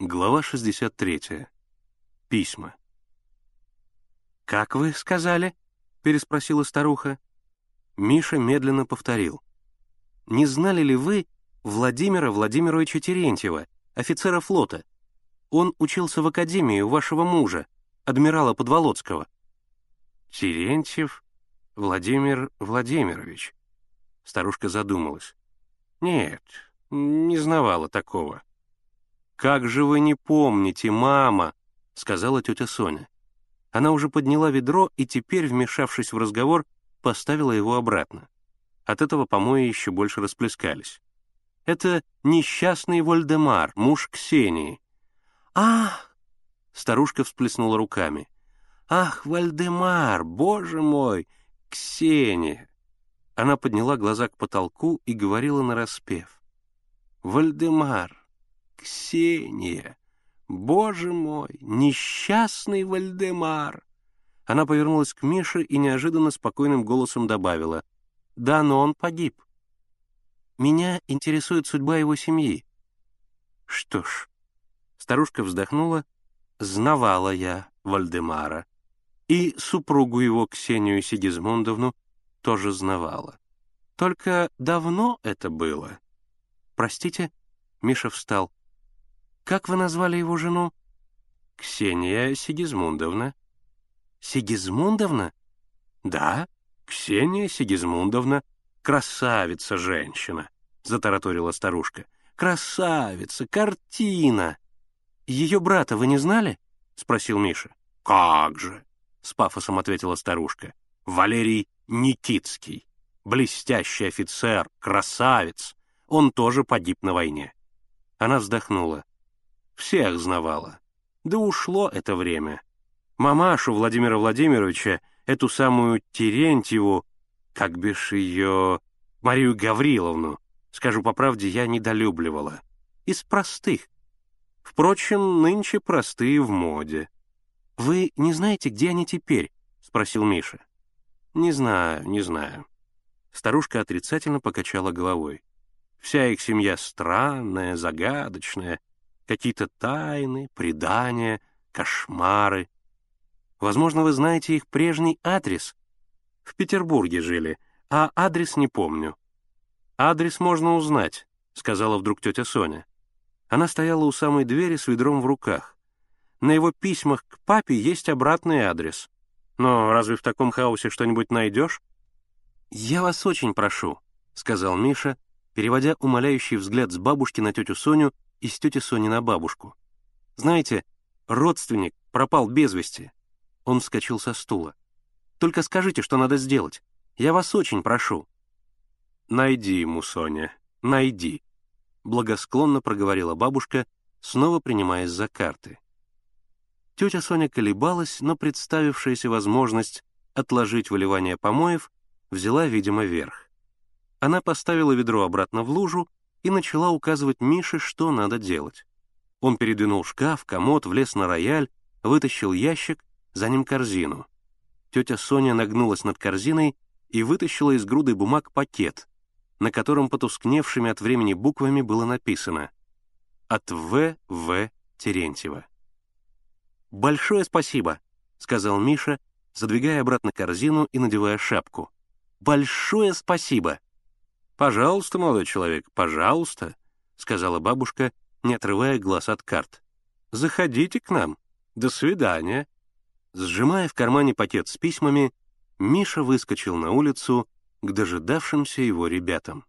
Глава 63. Письма. «Как вы сказали?» — переспросила старуха. Миша медленно повторил. «Не знали ли вы Владимира Владимировича Терентьева, офицера флота? Он учился в академии у вашего мужа, адмирала Подволоцкого». «Терентьев Владимир Владимирович?» Старушка задумалась. «Нет, не знавала такого». «Как же вы не помните, мама!» — сказала тетя Соня. Она уже подняла ведро и теперь, вмешавшись в разговор, поставила его обратно. От этого помои еще больше расплескались. «Это несчастный Вольдемар, муж Ксении». «Ах!» — старушка всплеснула руками. «Ах, Вальдемар, боже мой, Ксения!» Она подняла глаза к потолку и говорила нараспев. «Вальдемар, Ксения! Боже мой, несчастный Вальдемар!» Она повернулась к Мише и неожиданно спокойным голосом добавила. «Да, но он погиб. Меня интересует судьба его семьи». «Что ж...» Старушка вздохнула. «Знавала я Вальдемара. И супругу его, Ксению Сигизмундовну, тоже знавала. Только давно это было?» «Простите?» — Миша встал. Как вы назвали его жену?» «Ксения Сигизмундовна». «Сигизмундовна?» «Да, Ксения Сигизмундовна. Красавица женщина», — затараторила старушка. «Красавица, картина!» «Ее брата вы не знали?» — спросил Миша. «Как же!» — с пафосом ответила старушка. «Валерий Никитский. Блестящий офицер, красавец. Он тоже погиб на войне». Она вздохнула. Всех знавала. Да ушло это время. Мамашу Владимира Владимировича, эту самую Терентьеву, как бишь ее... Марию Гавриловну, скажу по правде, я недолюбливала. Из простых. Впрочем, нынче простые в моде. «Вы не знаете, где они теперь?» — спросил Миша. «Не знаю, не знаю». Старушка отрицательно покачала головой. Вся их семья странная, загадочная, какие-то тайны, предания, кошмары. Возможно, вы знаете их прежний адрес. В Петербурге жили, а адрес не помню. Адрес можно узнать, сказала вдруг тетя Соня. Она стояла у самой двери с ведром в руках. На его письмах к папе есть обратный адрес. Но разве в таком хаосе что-нибудь найдешь? «Я вас очень прошу», — сказал Миша, переводя умоляющий взгляд с бабушки на тетю Соню и с тети Сони на бабушку. «Знаете, родственник пропал без вести». Он вскочил со стула. «Только скажите, что надо сделать. Я вас очень прошу». «Найди ему, Соня, найди», — благосклонно проговорила бабушка, снова принимаясь за карты. Тетя Соня колебалась, но представившаяся возможность отложить выливание помоев взяла, видимо, верх. Она поставила ведро обратно в лужу и начала указывать Мише, что надо делать. Он передвинул шкаф, комод, влез на рояль, вытащил ящик, за ним корзину. Тетя Соня нагнулась над корзиной и вытащила из груды бумаг пакет, на котором потускневшими от времени буквами было написано «От В. В. Терентьева». «Большое спасибо», — сказал Миша, задвигая обратно корзину и надевая шапку. «Большое спасибо!» «Пожалуйста, молодой человек, пожалуйста», — сказала бабушка, не отрывая глаз от карт. «Заходите к нам. До свидания». Сжимая в кармане пакет с письмами, Миша выскочил на улицу к дожидавшимся его ребятам.